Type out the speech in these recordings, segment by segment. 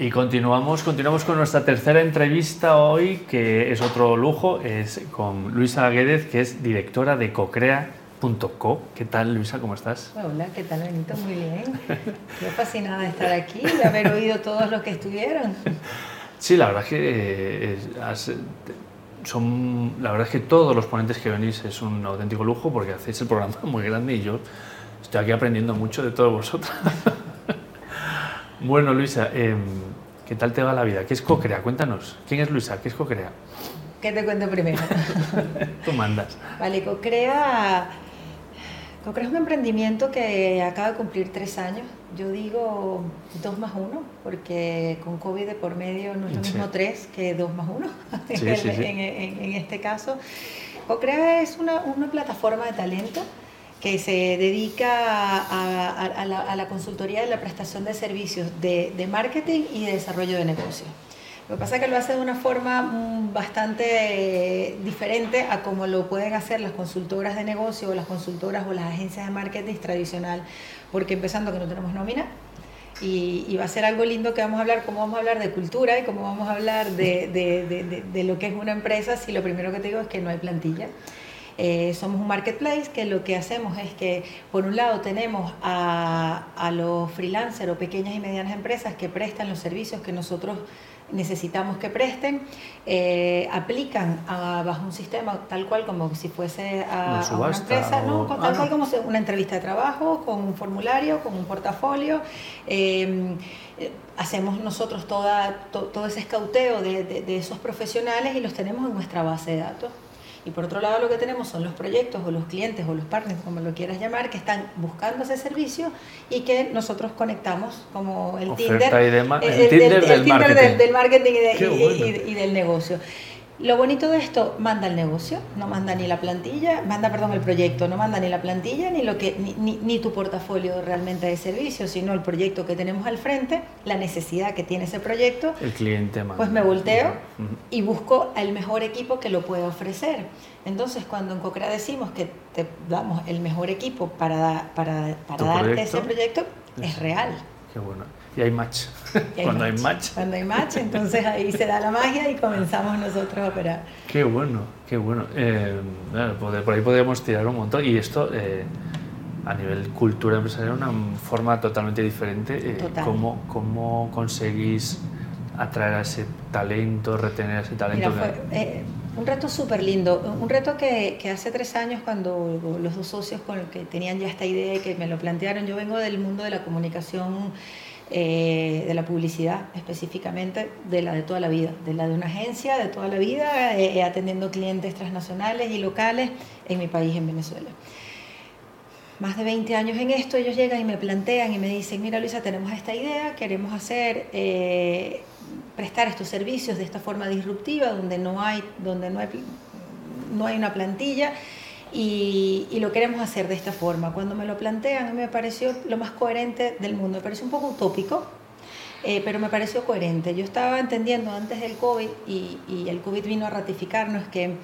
Y continuamos, continuamos con nuestra tercera entrevista hoy, que es otro lujo, es con Luisa Guédez, que es directora de Cocrea.co. ¿Qué tal, Luisa? ¿Cómo estás? Hola, ¿qué tal, Benito? Muy bien. Yo fascinada de estar aquí y haber oído todos los que estuvieron. Sí, la verdad es que eh, son, la verdad es que todos los ponentes que venís es un auténtico lujo porque hacéis el programa muy grande y yo estoy aquí aprendiendo mucho de todos vosotros. Bueno, Luisa, em, ¿qué tal te va la vida? ¿Qué es Cocrea? Cuéntanos. ¿Quién es Luisa? ¿Qué es Cocrea? ¿Qué te cuento primero? Tú mandas. Vale, Cocrea, Cocrea es un emprendimiento que acaba de cumplir tres años. Yo digo dos más uno, porque con COVID de por medio no es lo mismo tres que dos más uno sí, sí, en, en, este caso. Cocrea es una, una plataforma de talento que se dedica a, la, consultoría de la prestación de servicios de, marketing y de desarrollo de negocios. Lo que pasa es que lo hace de una forma mm, bastante diferente a como lo pueden hacer las consultoras de negocio o las consultoras o las agencias de marketing tradicional, porque empezando que no tenemos nómina, y, va a ser algo lindo que vamos a hablar, cómo vamos a hablar de cultura y cómo vamos a hablar de, de, de, lo que es una empresa si lo primero que te digo es que no hay plantilla. Eh, somos un marketplace que lo que hacemos es que, por un lado, tenemos a, a los freelancers o pequeñas y medianas empresas que prestan los servicios que nosotros necesitamos que presten, eh, aplican bajo un sistema tal cual como si fuese a, una, empresa, ¿no? tal ah, cual como una entrevista de trabajo, con un formulario, con un portafolio. Em, eh, hacemos nosotros toda, todo ese escauteo de, de esos profesionales y los tenemos en nuestra base de datos. Y por otro lado lo que tenemos son los proyectos o los clientes o los partners, como lo quieras llamar, que están buscando ese servicio y que nosotros conectamos como el Tinder, el, Tinder, del, marketing, y del negocio. Lo bonito de esto, manda el negocio, no manda ni la plantilla, manda, perdón, el proyecto, no manda ni la plantilla ni, lo que, ni, ni, tu portafolio realmente de servicios, sino el proyecto que tenemos al frente, la necesidad que tiene ese proyecto. El cliente manda. Pues me volteo y busco el mejor equipo que lo pueda ofrecer. Entonces, cuando en Cocrea decimos que te damos el mejor equipo para, para, para darte ese proyecto, es real. Qué bueno y hay match. Cuando hay match. Cuando hay match, entonces ahí se da la magia y comenzamos nosotros a operar. Qué bueno, qué bueno. Eh, por ahí podríamos tirar un montón. Y esto, eh, a nivel cultura empresarial, una forma totalmente diferente. Eh, ¿cómo, ¿Cómo conseguís atraer a ese talento, retener a ese talento? fue, un reto súper lindo, un reto que, que, hace tres años cuando los dos socios con el que tenían ya esta idea y que me lo plantearon, yo vengo del mundo de la comunicación eh, de la publicidad específicamente, de la de toda la vida, de la de una agencia de toda la vida, eh, atendiendo clientes transnacionales y locales en mi país, en Venezuela. Más de 20 años en esto, ellos llegan y me plantean y me dicen, mira Luisa, tenemos esta idea, queremos hacer, eh, prestar estos servicios de esta forma disruptiva, donde no hay, donde no hay, no hay una plantilla y, lo queremos hacer de esta forma. Cuando me lo plantean, me pareció lo más coherente del mundo. Me pareció un poco utópico, eh, pero me pareció coherente. Yo estaba entendiendo antes del COVID y, el COVID vino a ratificarnos que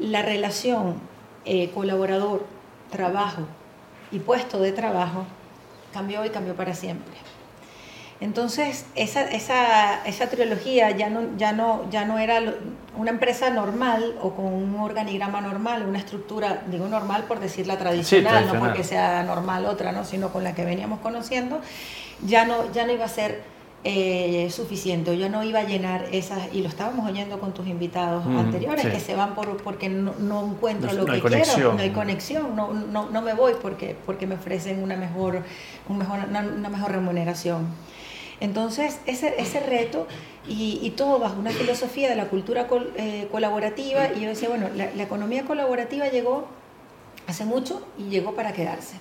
la relación eh, colaborador, trabajo y puesto de trabajo cambió y cambió para siempre. Entonces, esa, esa, esa trilogía ya no, ya, no, ya no era una empresa normal o con un organigrama normal, una estructura, digo normal por decir la tradicional, no porque sea normal otra, ¿no? sino con la que veníamos conociendo, ya no, ya no iba a ser eh, suficiente, ya no iba a llenar esas, y lo estábamos oyendo con tus invitados mm, anteriores, que se van por, porque no, no encuentro lo que quiero, no hay conexión, no, no, no, me voy porque, porque me ofrecen una mejor, un mejor, una mejor remuneración. Entonces, ese, ese reto y, todo bajo una filosofía de la cultura eh, colaborativa, y yo decía, bueno, la, economía colaborativa llegó hace mucho y llegó para quedarse.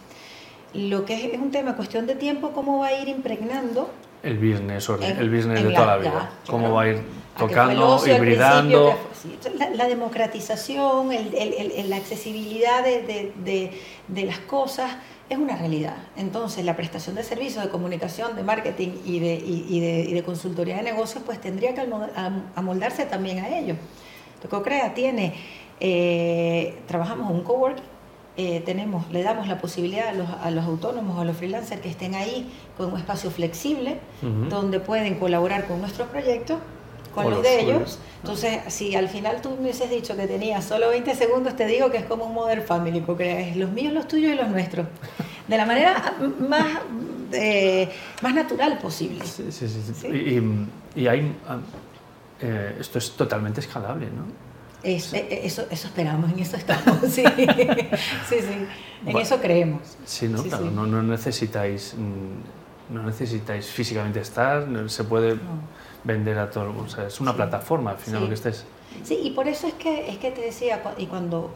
Lo que es, un tema, cuestión de tiempo, cómo va a ir impregnando. El business, el business de toda la vida. cómo va a ir tocando, hibridando. la, democratización, la accesibilidad de, de, de las cosas es una realidad. Entonces, la prestación de servicios de comunicación, de marketing y de, y, de, y de, consultoría de negocios, pues tendría que amoldarse también a ello. Cocrea tiene, eh, trabajamos en un coworking, eh, tenemos, le damos la posibilidad a los, a los, autónomos, a los freelancers que estén ahí con un espacio flexible, donde pueden colaborar con nuestros proyectos, con los, de ellos. Entonces, si al final tú me hubieses dicho que tenías solo 20 segundos, te digo que es como un Modern Family, porque es los míos, los tuyos y los nuestros. De la manera más, eh, más natural posible. Sí, sí, sí. Y, y, hay, eh, esto es totalmente escalable, ¿no? Eh, eh, eso, eso esperamos, en eso estamos, sí, sí, sí, en eso creemos. Sí, ¿no? claro, No, no, necesitáis, mm, no necesitáis físicamente estar, se puede vender a todo, o sea, es una plataforma al final lo que estés. Sí, y por eso es que, es que te decía, y cuando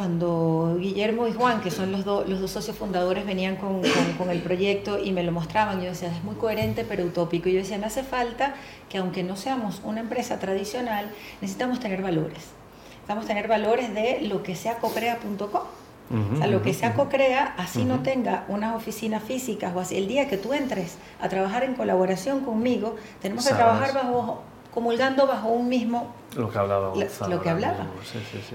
cuando Guillermo y Juan, que son los, los dos socios fundadores, venían con, con, el proyecto y me lo mostraban, yo decía, es muy coherente pero utópico. Y yo decía, me hace falta que aunque no seamos una empresa tradicional, necesitamos tener valores. Necesitamos tener valores de lo que sea cocrea.com. o sea, lo que sea cocrea, así no tenga unas oficinas físicas o así. El día que tú entres a trabajar en colaboración conmigo, tenemos que trabajar bajo comulgando bajo un mismo... Lo que hablaba. lo que hablaba.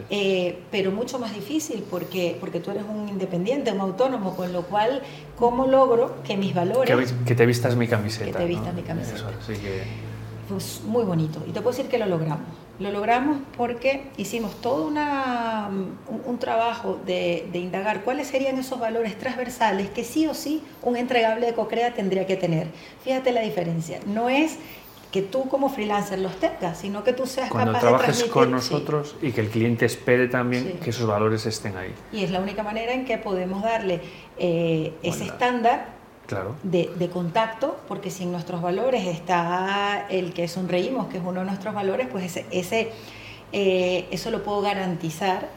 Eh, pero mucho más difícil porque, porque tú eres un independiente, un autónomo, con lo cual, ¿cómo logro que mis valores... Que, te vistas mi camiseta. Que te vistas mi camiseta. Pues muy bonito. Y te puedo decir que lo logramos. Lo logramos porque hicimos todo una, un, trabajo de, de, indagar cuáles serían esos valores transversales que sí o sí un entregable de Cocrea tendría que tener. Fíjate la diferencia. No es que tú como freelancer los tengas, sino que tú seas Cuando capaz trabajes de con nosotros y que el cliente espere también que esos valores estén ahí. Y es la única manera en que podemos darle eh, ese estándar claro. de, contacto, porque si en nuestros valores está el que sonreímos, que es uno de nuestros valores, pues ese, ese eh, eso lo puedo garantizar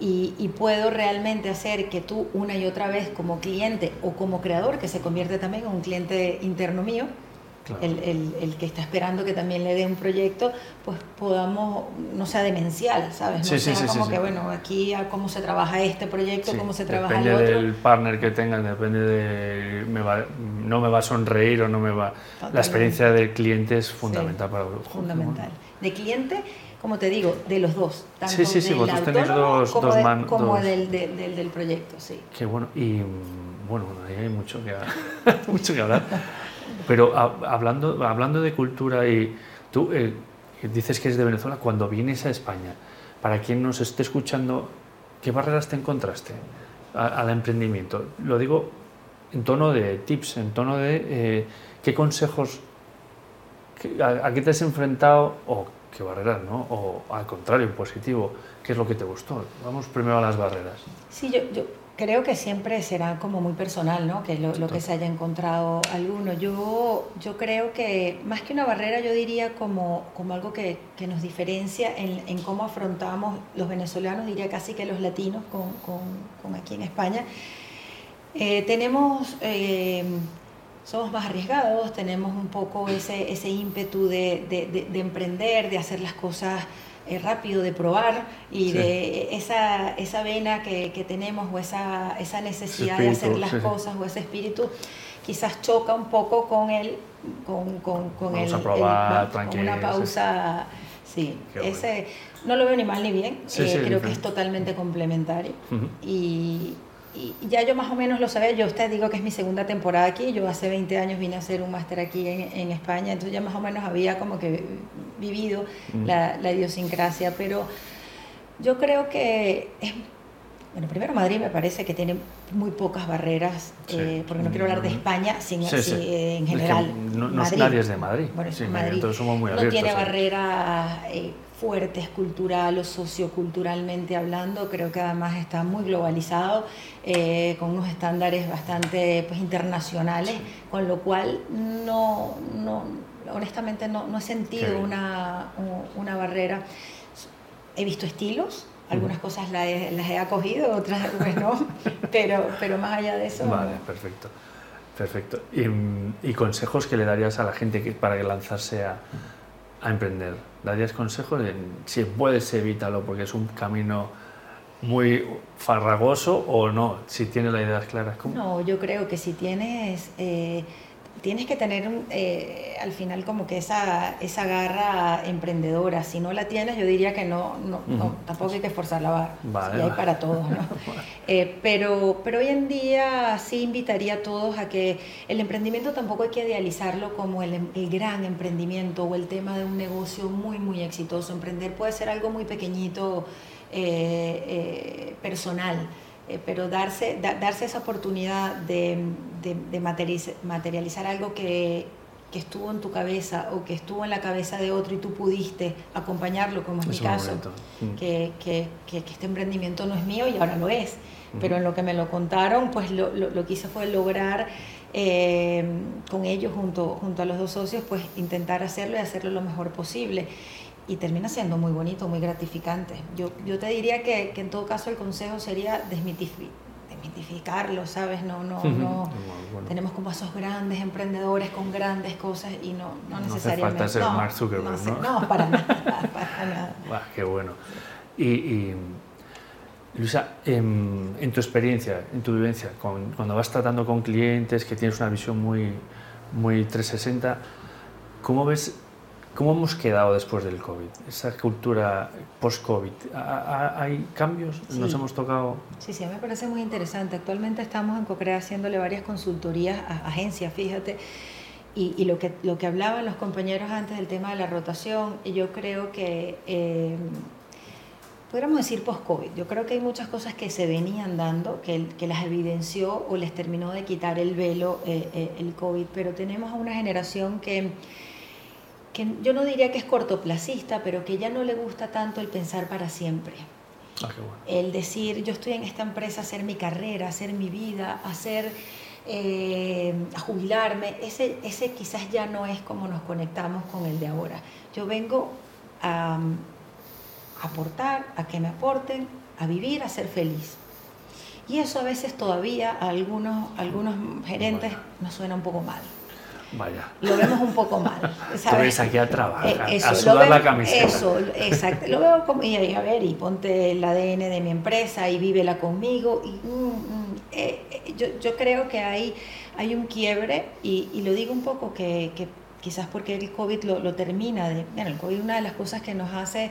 y, y, puedo realmente hacer que tú una y otra vez como cliente o como creador, que se convierte también en un cliente interno mío, el, el, el, que está esperando que también le dé un proyecto, pues podamos, no sea demencial, ¿sabes? No sea como que, bueno, aquí a cómo se trabaja este proyecto, cómo se trabaja el otro. Depende del partner que tengan, depende de, me va, no me va a sonreír o no me va... La experiencia del cliente es fundamental para el. Fundamental. De cliente, como te digo, de los dos. Tanto sí, sí, sí, vosotros tenéis dos, como, dos de, como del, del, del, proyecto, sí. Qué bueno, y bueno, ahí hay mucho que, mucho que hablar. Pero hablando, hablando de cultura y tú eh, dices que es de Venezuela, cuando vienes a España, para quien nos esté escuchando, ¿qué barreras te encontraste al emprendimiento? Lo digo en tono de tips, en tono de eh, qué consejos, a, qué te has enfrentado o qué barreras, ¿no? O al contrario, positivo, ¿qué es lo que te gustó? Vamos primero a las barreras. Sí, yo, yo Creo que siempre será como muy personal, ¿no? Que lo, lo, que se haya encontrado alguno. Yo, yo creo que más que una barrera, yo diría como, como algo que, que nos diferencia en, en, cómo afrontamos los venezolanos, diría casi que los latinos con, con, con aquí en España. Eh, tenemos, eh, somos más arriesgados, tenemos un poco ese, ese ímpetu de, de, de emprender, de hacer las cosas eh, rápido de probar y de esa, esa vena que, que, tenemos o esa, esa necesidad de hacer las cosas o ese espíritu quizás choca un poco con el con, con, con el, probar, una pausa sí, ese no lo veo ni mal ni bien eh, creo que es totalmente complementario y y ya yo más o menos lo sabía, yo usted digo que es mi segunda temporada aquí, yo hace 20 años vine a hacer un máster aquí en, en, España, entonces ya más o menos había como que vivido la, la, idiosincrasia, pero yo creo que es, bueno, primero Madrid me parece que tiene muy pocas barreras, eh, porque no quiero hablar de España sin, en general. no, nadie es de Madrid, bueno, Madrid. Entonces somos muy abiertos. No tiene barreras... Eh, fuertes cultural o socioculturalmente hablando, creo que además está muy globalizado, eh, con unos estándares bastante pues, internacionales, con lo cual no, no honestamente no, no, he sentido una, una, barrera. He visto estilos, algunas cosas las he, las he acogido, otras pues no, pero, pero más allá de eso... Vale, perfecto. Perfecto. ¿Y, ¿Y, consejos que le darías a la gente que, para lanzarse a, a emprender? ¿Darías consejos? Si puedes, evítalo porque es un camino muy farragoso o no, si tienes las ideas claras. No, yo creo que si tienes... Eh, tienes que tener eh, al final como que esa, esa garra emprendedora. Si no la tienes, yo diría que no, no, tampoco hay que esforzar la barra. y hay para todos, ¿no? Eh, pero, pero hoy en día sí invitaría a todos a que el emprendimiento tampoco hay que idealizarlo como el, el gran emprendimiento o el tema de un negocio muy, muy exitoso. Emprender puede ser algo muy pequeñito, eh, personal eh, pero darse, darse esa oportunidad de, de, materializar algo que, que, estuvo en tu cabeza o que estuvo en la cabeza de otro y tú pudiste acompañarlo, como es mi caso, mm. que, que, que, este emprendimiento no es mío y ahora lo es, pero en lo que me lo contaron, pues lo, lo, lo que hice fue lograr eh, con ellos, junto, junto a los dos socios, pues intentar hacerlo y hacerlo lo mejor posible y termina siendo muy bonito, muy gratificante. Yo, yo te diría que, que en todo caso el consejo sería desmitificarlo, ¿sabes? No, no, no. Tenemos como esos grandes emprendedores con grandes cosas y no, no, necesariamente. No hace falta ser Mark Zuckerberg, ¿no? No, para nada, para nada. qué bueno. Y, y Luisa, en, en, tu experiencia, en tu vivencia, con, cuando vas tratando con clientes que tienes una visión muy, muy 360, ¿cómo ves ¿Cómo hemos quedado después del COVID? Esa cultura post-COVID. ¿Hay cambios? ¿Nos hemos tocado? Sí, sí, me parece muy interesante. Actualmente estamos en COCREA haciéndole varias consultorías a agencias, fíjate. Y, lo, que, lo que hablaban los compañeros antes del tema de la rotación, yo creo que, eh, podríamos decir post-COVID, yo creo que hay muchas cosas que se venían dando, que, que las evidenció o les terminó de quitar el velo eh, eh, el COVID, pero tenemos a una generación que que yo no diría que es cortoplacista, pero que ya no le gusta tanto el pensar para siempre. Ah, qué bueno. El decir, yo estoy en esta empresa, hacer mi carrera, hacer mi vida, hacer, eh, a jubilarme, ese, ese quizás ya no es como nos conectamos con el de ahora. Yo vengo a, aportar, a que me aporten, a vivir, a ser feliz. Y eso a veces todavía a algunos, algunos gerentes nos suena un poco mal. Vaya. Lo vemos un poco mal. ¿sabes? aquí a trabajar, eh, a sudar la camiseta. Eso, exacto. Lo veo como, y, a ver, y ponte el ADN de mi empresa y vívela conmigo. Y, mm, mm, eh, eh, yo, yo, creo que hay, hay un quiebre, y, y lo digo un poco que, que, quizás porque el COVID lo, lo termina. De, bueno, el COVID una de las cosas que nos hace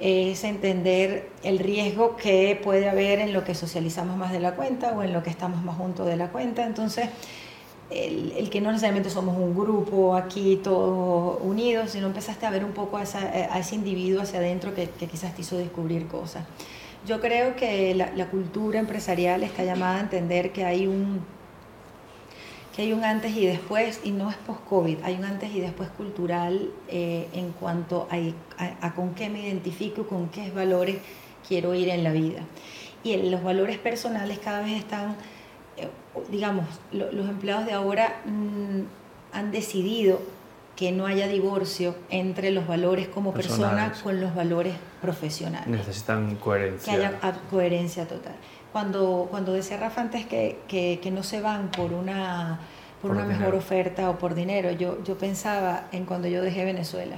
es entender el riesgo que puede haber en lo que socializamos más de la cuenta o en lo que estamos más juntos de la cuenta. Entonces, el, que no necesariamente somos un grupo aquí todos unidos, sino empezaste a ver un poco a, ese individuo hacia adentro que, quizás te hizo descubrir cosas. Yo creo que la, cultura empresarial está llamada a entender que hay un que hay un antes y después, y no es post-COVID, hay un antes y después cultural eh, en cuanto a, a, con qué me identifico, con qué valores quiero ir en la vida. Y los valores personales cada vez están digamos, los empleados de ahora mm, han decidido que no haya divorcio entre los valores como persona con los valores profesionales. Necesitan coherencia. Que haya coherencia total. Cuando, cuando decía Rafa antes que, que, que no se van por una, por, una mejor oferta o por dinero, yo, yo pensaba en cuando yo dejé Venezuela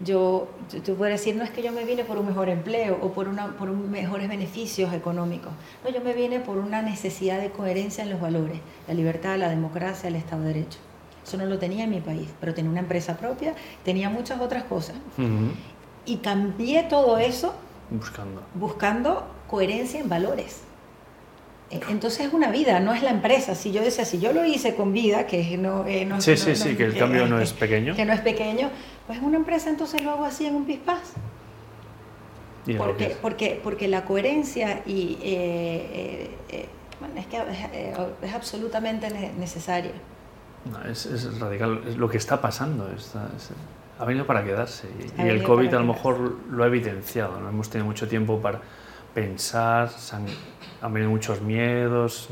yo, tú puedes decir, no es que yo me vine por un mejor empleo o por, una, por mejores beneficios económicos. No, yo me vine por una necesidad de coherencia en los valores, la libertad, la democracia, el Estado de Derecho. Eso no lo tenía en mi país, pero tenía una empresa propia, tenía muchas otras cosas. Y cambié todo eso buscando. buscando coherencia en valores. E, entonces es una vida, no es la empresa. Si yo decía, si yo lo hice con vida, que no... Eh, no sí, sí, sí, que el cambio no es pequeño. Que no es pequeño, pues una empresa entonces lo hago así en un pispás. Porque, porque, porque la coherencia y, eh, eh, es que es, absolutamente necesaria. es, es, radical, es lo que está pasando. Está, ha venido para quedarse y, y el COVID a lo mejor lo ha evidenciado. No hemos tenido mucho tiempo para pensar, han, venido muchos miedos,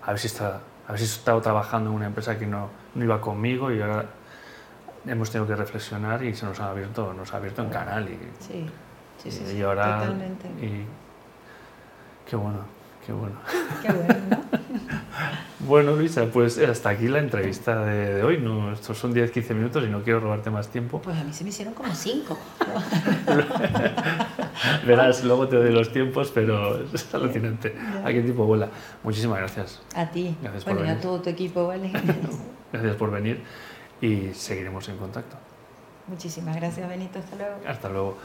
a ver si está, a ver si he estado trabajando en una empresa que no, no, iba conmigo y ahora hemos tenido que reflexionar y se nos ha abierto, nos ha abierto en canal y, sí, sí, sí, y ahora totalmente. Y, qué bueno, qué bueno. Qué bueno, ¿no? Bueno, Luisa, pues hasta aquí la entrevista de, hoy. No, estos son 10-15 minutos y no quiero robarte más tiempo. Pues a mí se me hicieron como 5. Verás, luego te doy los tiempos, pero es alucinante. ¿A qué tipo vuela? Muchísimas gracias. A ti. Gracias bueno, y a todo tu equipo, ¿vale? Gracias por venir y seguiremos en contacto. Muchísimas gracias, Benito. Hasta luego. Hasta luego.